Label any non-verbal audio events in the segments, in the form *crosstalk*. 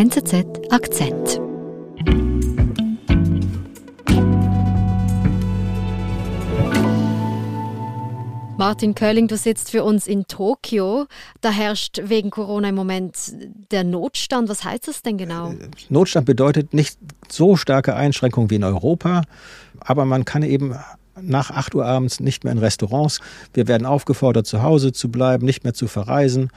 NZZ Akzent. Martin Kölling, du sitzt für uns in Tokio. Da herrscht wegen Corona im Moment der Notstand. Was heißt das denn genau? Notstand bedeutet nicht so starke Einschränkungen wie in Europa, aber man kann eben nach 8 Uhr abends nicht mehr in Restaurants. Wir werden aufgefordert, zu Hause zu bleiben, nicht mehr zu verreisen.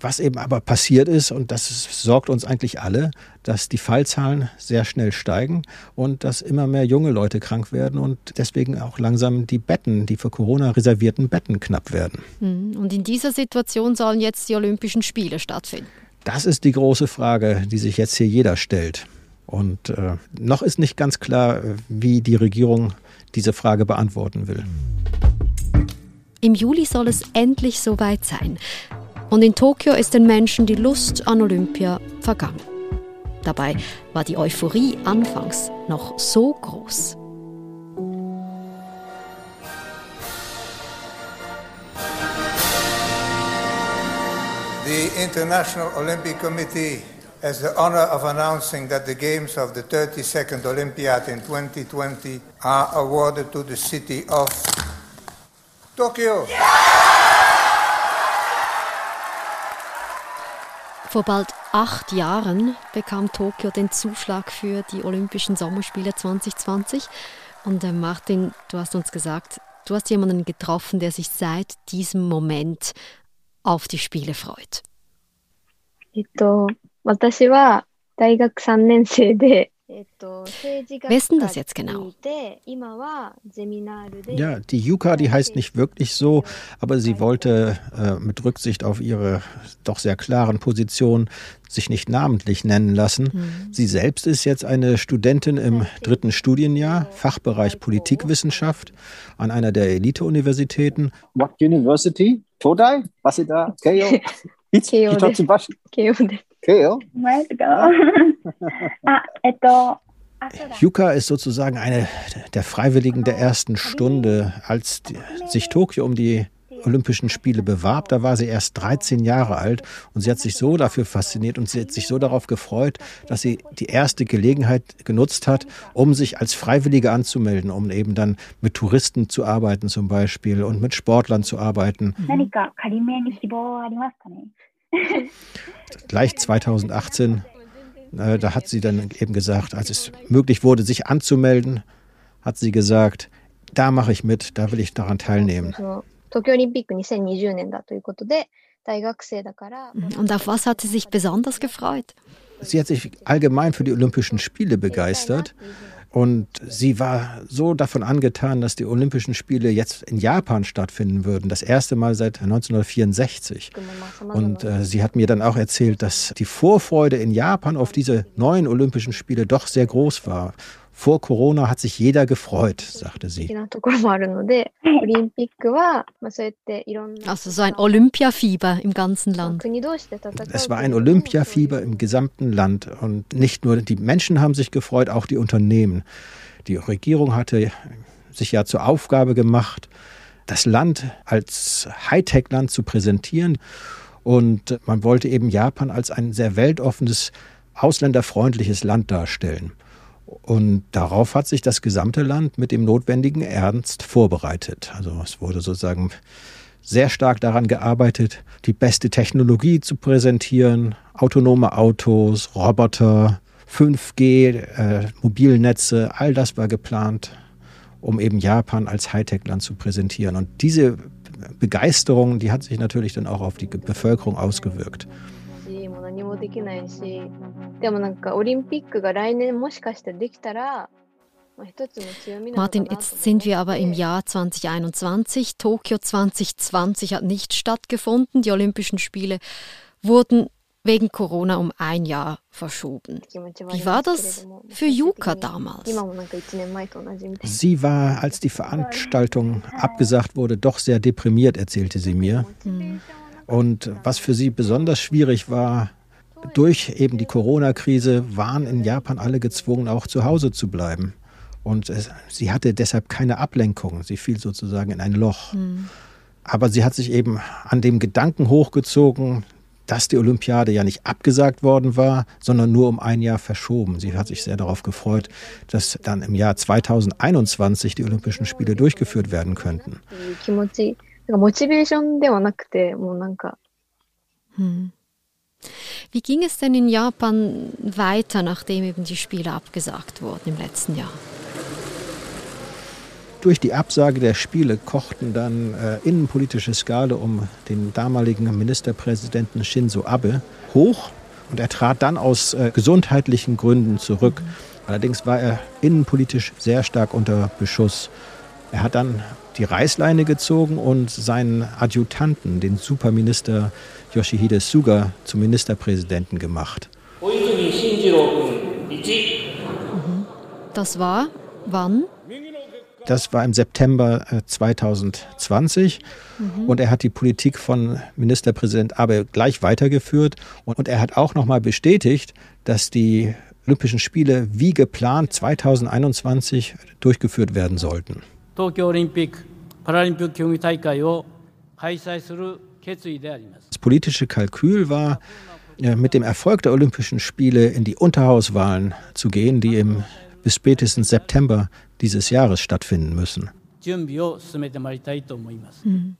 Was eben aber passiert ist, und das sorgt uns eigentlich alle, dass die Fallzahlen sehr schnell steigen und dass immer mehr junge Leute krank werden und deswegen auch langsam die Betten, die für Corona reservierten Betten knapp werden. Hm, und in dieser Situation sollen jetzt die Olympischen Spiele stattfinden. Das ist die große Frage, die sich jetzt hier jeder stellt. Und äh, noch ist nicht ganz klar, wie die Regierung diese Frage beantworten will. Im Juli soll es endlich soweit sein. Und in Tokio ist den Menschen die Lust an Olympia vergangen. Dabei war die Euphorie anfangs noch so groß. The International Olympic Committee has the honor of announcing that the Games of the 32nd Olympiad in 2020 are awarded to the city of Tokyo. Vor bald acht Jahren bekam Tokio den Zuschlag für die Olympischen Sommerspiele 2020. Und äh, Martin, du hast uns gesagt, du hast jemanden getroffen, der sich seit diesem Moment auf die Spiele freut. えっと、私は大学3年生で、Wer ist denn das jetzt genau? Ja, die Yuka, die heißt nicht wirklich so, aber sie wollte äh, mit Rücksicht auf ihre doch sehr klaren Positionen sich nicht namentlich nennen lassen. Mhm. Sie selbst ist jetzt eine Studentin im dritten Studienjahr, Fachbereich Politikwissenschaft an einer der Elite-Universitäten. What University? Todai? Waseda? Keio? いつ一橋慶応です。*laughs* 慶応 前とかな。あ、えっと、Yuka ist sozusagen eine der Freiwilligen der ersten Stunde. Als die, sich Tokio um die Olympischen Spiele bewarb, da war sie erst 13 Jahre alt und sie hat sich so dafür fasziniert und sie hat sich so darauf gefreut, dass sie die erste Gelegenheit genutzt hat, um sich als Freiwillige anzumelden, um eben dann mit Touristen zu arbeiten zum Beispiel und mit Sportlern zu arbeiten. Gleich 2018, äh, da hat sie dann eben gesagt, als es möglich wurde, sich anzumelden, hat sie gesagt, da mache ich mit, da will ich daran teilnehmen. Und auf was hat sie sich besonders gefreut? Sie hat sich allgemein für die Olympischen Spiele begeistert und sie war so davon angetan, dass die Olympischen Spiele jetzt in Japan stattfinden würden. Das erste Mal seit 1964. Und äh, sie hat mir dann auch erzählt, dass die Vorfreude in Japan auf diese neuen Olympischen Spiele doch sehr groß war. Vor Corona hat sich jeder gefreut, sagte sie. Also so ein Olympiafieber im ganzen Land. Es war ein Olympiafieber im gesamten Land. Und nicht nur die Menschen haben sich gefreut, auch die Unternehmen. Die Regierung hatte sich ja zur Aufgabe gemacht, das Land als Hightech-Land zu präsentieren. Und man wollte eben Japan als ein sehr weltoffenes, ausländerfreundliches Land darstellen. Und darauf hat sich das gesamte Land mit dem notwendigen Ernst vorbereitet. Also es wurde sozusagen sehr stark daran gearbeitet, die beste Technologie zu präsentieren, autonome Autos, Roboter, 5G, äh, Mobilnetze, all das war geplant, um eben Japan als Hightech-Land zu präsentieren. Und diese Begeisterung, die hat sich natürlich dann auch auf die Bevölkerung ausgewirkt. 何もできないしでもなんかオリンピックが来年もしかしてできたら Martin, jetzt sind wir aber im Jahr 2021. Tokio 2020 hat nicht stattgefunden. Die Olympischen Spiele wurden wegen Corona um ein Jahr verschoben. Wie war das für Yuka damals? Sie war, als die Veranstaltung abgesagt wurde, doch sehr deprimiert, erzählte sie mir. Mhm. Und was für sie besonders schwierig war, durch eben die Corona-Krise waren in Japan alle gezwungen, auch zu Hause zu bleiben. Und es, sie hatte deshalb keine Ablenkung. Sie fiel sozusagen in ein Loch. Mhm. Aber sie hat sich eben an dem Gedanken hochgezogen, dass die Olympiade ja nicht abgesagt worden war, sondern nur um ein Jahr verschoben. Sie hat sich sehr darauf gefreut, dass dann im Jahr 2021 die Olympischen Spiele durchgeführt werden könnten. Hm. Wie ging es denn in Japan weiter, nachdem eben die Spiele abgesagt wurden im letzten Jahr? Durch die Absage der Spiele kochten dann äh, innenpolitische Skale um den damaligen Ministerpräsidenten Shinzo Abe hoch und er trat dann aus äh, gesundheitlichen Gründen zurück. Allerdings war er innenpolitisch sehr stark unter Beschuss. Er hat dann die Reißleine gezogen und seinen Adjutanten, den Superminister Yoshihide Suga, zum Ministerpräsidenten gemacht. Das war wann? Das war im September 2020 äh, mhm. und er hat die Politik von Ministerpräsident Abe gleich weitergeführt und er hat auch nochmal bestätigt, dass die Olympischen Spiele wie geplant 2021 durchgeführt werden sollten. Das politische Kalkül war, äh, mit dem Erfolg der Olympischen Spiele in die Unterhauswahlen zu gehen, die im bis spätestens September dieses Jahres stattfinden müssen. Mhm.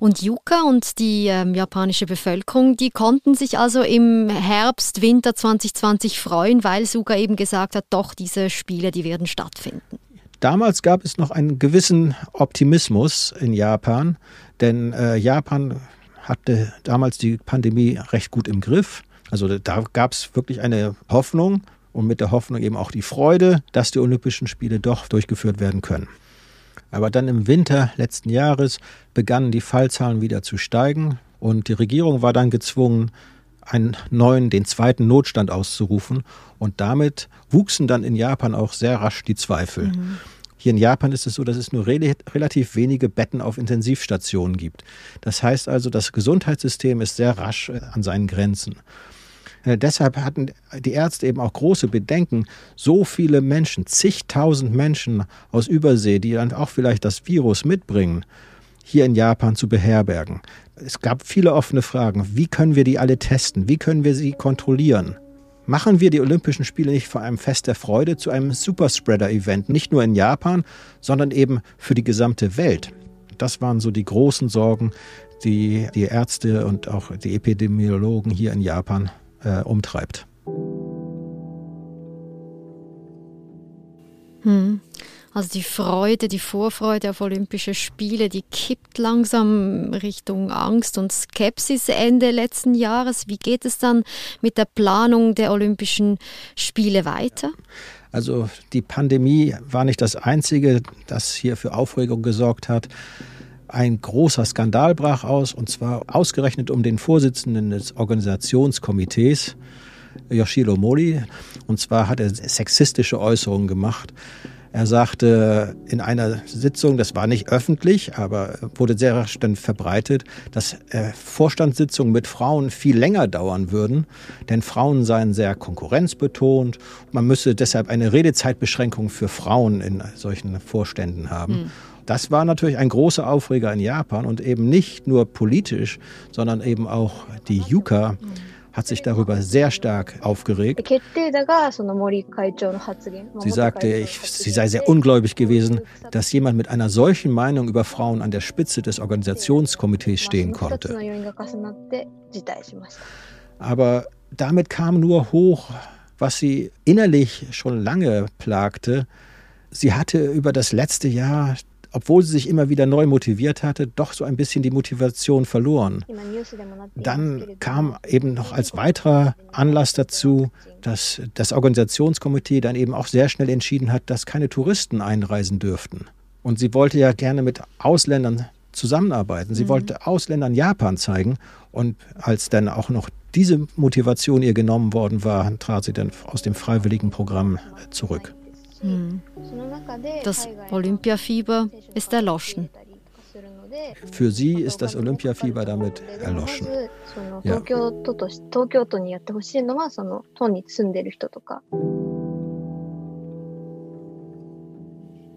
Und Yuka und die ähm, japanische Bevölkerung, die konnten sich also im Herbst, Winter 2020 freuen, weil Suga eben gesagt hat, doch, diese Spiele, die werden stattfinden. Damals gab es noch einen gewissen Optimismus in Japan, denn äh, Japan hatte damals die Pandemie recht gut im Griff. Also da gab es wirklich eine Hoffnung, und mit der Hoffnung eben auch die Freude, dass die Olympischen Spiele doch durchgeführt werden können. Aber dann im Winter letzten Jahres begannen die Fallzahlen wieder zu steigen und die Regierung war dann gezwungen, einen neuen, den zweiten Notstand auszurufen. Und damit wuchsen dann in Japan auch sehr rasch die Zweifel. Mhm. Hier in Japan ist es so, dass es nur re relativ wenige Betten auf Intensivstationen gibt. Das heißt also, das Gesundheitssystem ist sehr rasch äh, an seinen Grenzen. Äh, deshalb hatten die Ärzte eben auch große Bedenken, so viele Menschen, zigtausend Menschen aus Übersee, die dann auch vielleicht das Virus mitbringen, hier in Japan zu beherbergen. Es gab viele offene Fragen. Wie können wir die alle testen? Wie können wir sie kontrollieren? Machen wir die Olympischen Spiele nicht vor einem Fest der Freude zu einem Superspreader-Event, nicht nur in Japan, sondern eben für die gesamte Welt? Das waren so die großen Sorgen, die die Ärzte und auch die Epidemiologen hier in Japan äh, umtreibt. Hm. Also die Freude, die Vorfreude auf Olympische Spiele, die kippt langsam Richtung Angst und Skepsis Ende letzten Jahres. Wie geht es dann mit der Planung der Olympischen Spiele weiter? Also die Pandemie war nicht das Einzige, das hier für Aufregung gesorgt hat. Ein großer Skandal brach aus, und zwar ausgerechnet um den Vorsitzenden des Organisationskomitees, Yoshiro Mori. Und zwar hat er sexistische Äußerungen gemacht. Er sagte in einer Sitzung, das war nicht öffentlich, aber wurde sehr rasch dann verbreitet, dass äh, Vorstandssitzungen mit Frauen viel länger dauern würden, denn Frauen seien sehr konkurrenzbetont. Man müsse deshalb eine Redezeitbeschränkung für Frauen in solchen Vorständen haben. Mhm. Das war natürlich ein großer Aufreger in Japan und eben nicht nur politisch, sondern eben auch die Yuka hat sich darüber sehr stark aufgeregt. Sie sagte, ich, sie sei sehr ungläubig gewesen, dass jemand mit einer solchen Meinung über Frauen an der Spitze des Organisationskomitees stehen konnte. Aber damit kam nur hoch, was sie innerlich schon lange plagte. Sie hatte über das letzte Jahr obwohl sie sich immer wieder neu motiviert hatte, doch so ein bisschen die Motivation verloren. Dann kam eben noch als weiterer Anlass dazu, dass das Organisationskomitee dann eben auch sehr schnell entschieden hat, dass keine Touristen einreisen dürften. Und sie wollte ja gerne mit Ausländern zusammenarbeiten. Sie mhm. wollte Ausländern Japan zeigen. Und als dann auch noch diese Motivation ihr genommen worden war, trat sie dann aus dem freiwilligen Programm zurück. Hm. Das Olympiafieber ist erloschen. Für sie ist das Olympiafieber damit erloschen. Ja.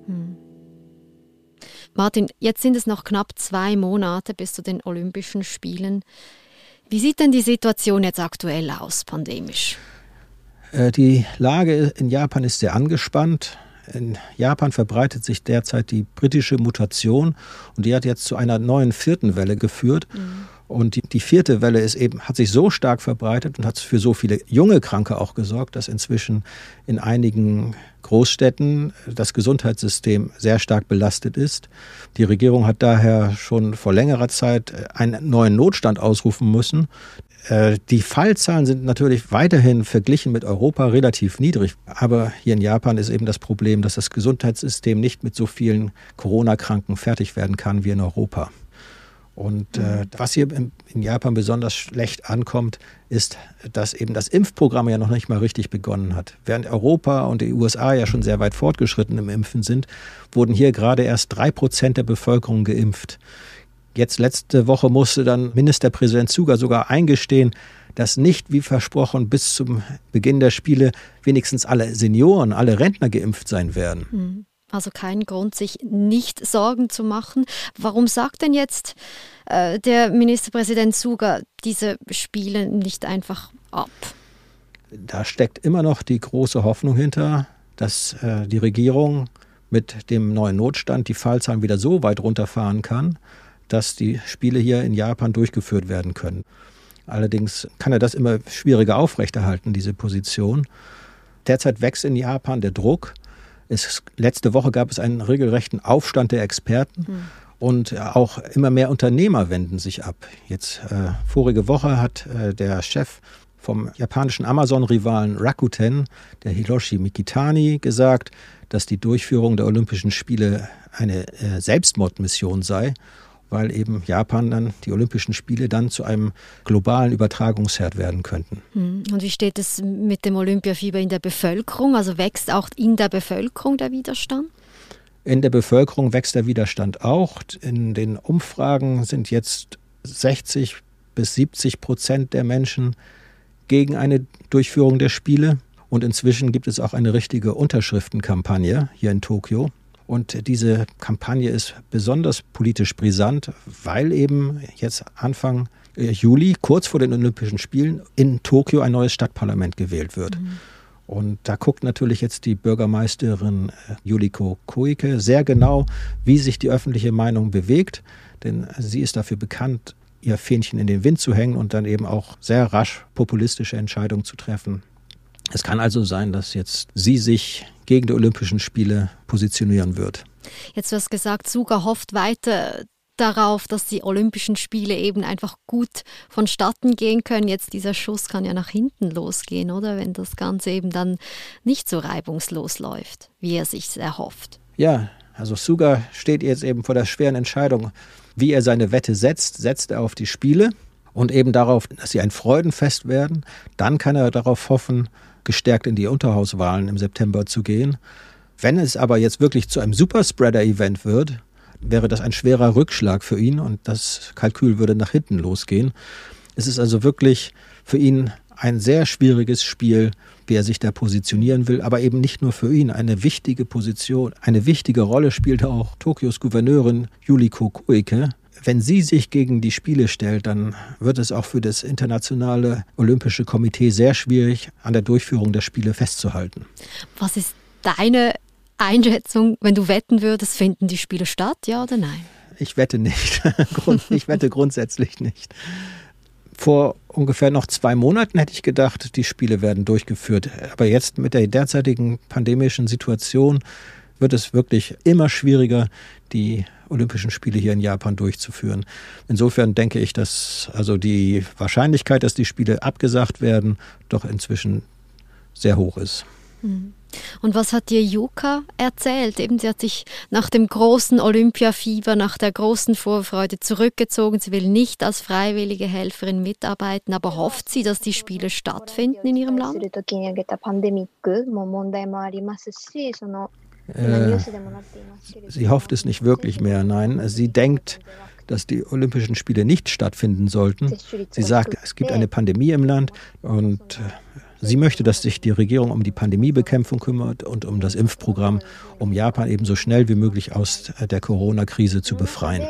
Hm. Martin, jetzt sind es noch knapp zwei Monate bis zu den Olympischen Spielen. Wie sieht denn die Situation jetzt aktuell aus, pandemisch? Äh, die Lage in Japan ist sehr angespannt. In Japan verbreitet sich derzeit die britische Mutation und die hat jetzt zu einer neuen vierten Welle geführt. Mhm. Und die, die, vierte Welle ist eben, hat sich so stark verbreitet und hat für so viele junge Kranke auch gesorgt, dass inzwischen in einigen Großstädten das Gesundheitssystem sehr stark belastet ist. Die Regierung hat daher schon vor längerer Zeit einen neuen Notstand ausrufen müssen. Äh, die Fallzahlen sind natürlich weiterhin verglichen mit Europa relativ niedrig. Aber hier in Japan ist eben das Problem, dass das Gesundheitssystem nicht mit so vielen Corona-Kranken fertig werden kann wie in Europa. Und äh, was hier in, in, Japan besonders schlecht ankommt, ist, dass eben das Impfprogramm ja noch nicht mal richtig begonnen hat. Während Europa und die USA ja schon sehr weit fortgeschritten im Impfen sind, wurden hier gerade erst drei Prozent der Bevölkerung geimpft. Jetzt letzte Woche musste dann Ministerpräsident Suga sogar eingestehen, dass nicht wie versprochen bis zum Beginn der Spiele wenigstens alle Senioren, alle Rentner geimpft sein werden. Hm. Also kein Grund, sich nicht Sorgen zu machen. Warum sagt denn jetzt äh, der Ministerpräsident Suga diese Spiele nicht einfach ab? Da steckt immer noch die große Hoffnung hinter, dass äh, die Regierung mit dem neuen Notstand die Fallzahlen wieder so weit runterfahren kann, dass die Spiele hier in Japan durchgeführt werden können. Allerdings kann er das immer schwieriger aufrechterhalten, diese Position. Derzeit wächst in Japan der Druck. Es, letzte Woche gab es einen regelrechten Aufstand der Experten. Mhm. Und auch immer mehr Unternehmer wenden sich ab. Jetzt äh, vorige Woche hat äh, der Chef vom japanischen Amazon-Rivalen Rakuten, der Hiroshi Mikitani, gesagt, dass die Durchführung der Olympischen Spiele eine äh, Selbstmordmission sei weil eben Japan dann die Olympischen Spiele dann zu einem globalen Übertragungsherd werden könnten. Hm. Und wie steht es mit dem Olympiafieber in der Bevölkerung? Also wächst auch in der Bevölkerung der Widerstand? In der Bevölkerung wächst der Widerstand auch. In den Umfragen sind jetzt 60 bis 70 Prozent der Menschen gegen eine Durchführung der Spiele. Und inzwischen gibt es auch eine richtige Unterschriftenkampagne hier in Tokio. Und diese Kampagne ist besonders politisch brisant, weil eben jetzt Anfang äh, Juli, kurz vor den Olympischen Spielen, in Tokio ein neues Stadtparlament gewählt wird. Mhm. Und da guckt natürlich jetzt die Bürgermeisterin äh, Yuliko Koike sehr genau, wie sich die öffentliche Meinung bewegt. Denn sie ist dafür bekannt, ihr Fähnchen in den Wind zu hängen und dann eben auch sehr rasch populistische Entscheidungen zu treffen. Es kann also sein, dass jetzt sie sich gegen die Olympischen Spiele positionieren wird. Jetzt du hast gesagt, Suga hofft weiter darauf, dass die Olympischen Spiele eben einfach gut vonstatten gehen können. Jetzt dieser Schuss kann ja nach hinten losgehen, oder? Wenn das Ganze eben dann nicht so reibungslos läuft, wie er sich erhofft. Ja, also Suga steht jetzt eben vor der schweren Entscheidung, wie er seine Wette setzt. Setzt er auf die Spiele und eben darauf, dass sie ein Freudenfest werden. Dann kann er darauf hoffen, gestärkt in die Unterhauswahlen im September zu gehen. Wenn es aber jetzt wirklich zu einem Superspreader-Event wird, wäre das ein schwerer Rückschlag für ihn und das Kalkül würde nach hinten losgehen. Es ist also wirklich für ihn ein sehr schwieriges Spiel, wie er sich da positionieren will, aber eben nicht nur für ihn. Eine wichtige Position, eine wichtige Rolle spielt auch Tokios Gouverneurin Yuriko Koike, wenn sie sich gegen die Spiele stellt, dann wird es auch für das Internationale Olympische Komitee sehr schwierig, an der Durchführung der Spiele festzuhalten. Was ist deine Einschätzung, wenn du wetten würdest, finden die Spiele statt, ja oder nein? Ich wette nicht. *laughs* ich wette grundsätzlich nicht. Vor ungefähr noch zwei Monaten hätte ich gedacht, die Spiele werden durchgeführt. Aber jetzt mit der derzeitigen pandemischen Situation wird es wirklich immer schwieriger, die Olympischen Spiele hier in Japan durchzuführen. Insofern denke ich, dass also die Wahrscheinlichkeit, dass die Spiele abgesagt werden, doch inzwischen sehr hoch ist. Hm. Und was hat dir Yuka erzählt? Eben, sie hat sich nach dem großen Olympiafieber, nach der großen Vorfreude zurückgezogen. Sie will nicht als freiwillige Helferin mitarbeiten, aber hofft sie, dass die Spiele stattfinden in ihrem Land? Äh, sie hofft es nicht wirklich mehr, nein. Sie denkt, dass die Olympischen Spiele nicht stattfinden sollten. Sie sagt, es gibt eine Pandemie im Land und äh, sie möchte, dass sich die Regierung um die Pandemiebekämpfung kümmert und um das Impfprogramm, um Japan eben so schnell wie möglich aus äh, der Corona-Krise zu befreien.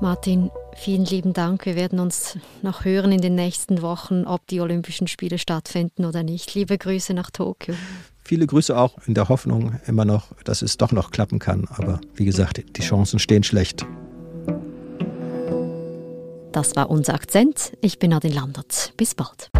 Martin vielen lieben Dank. Wir werden uns noch hören in den nächsten Wochen, ob die Olympischen Spiele stattfinden oder nicht. Liebe Grüße nach Tokio. Viele Grüße auch in der Hoffnung immer noch, dass es doch noch klappen kann. Aber wie gesagt, die Chancen stehen schlecht. Das war unser Akzent. Ich bin Adin Landert. Bis bald.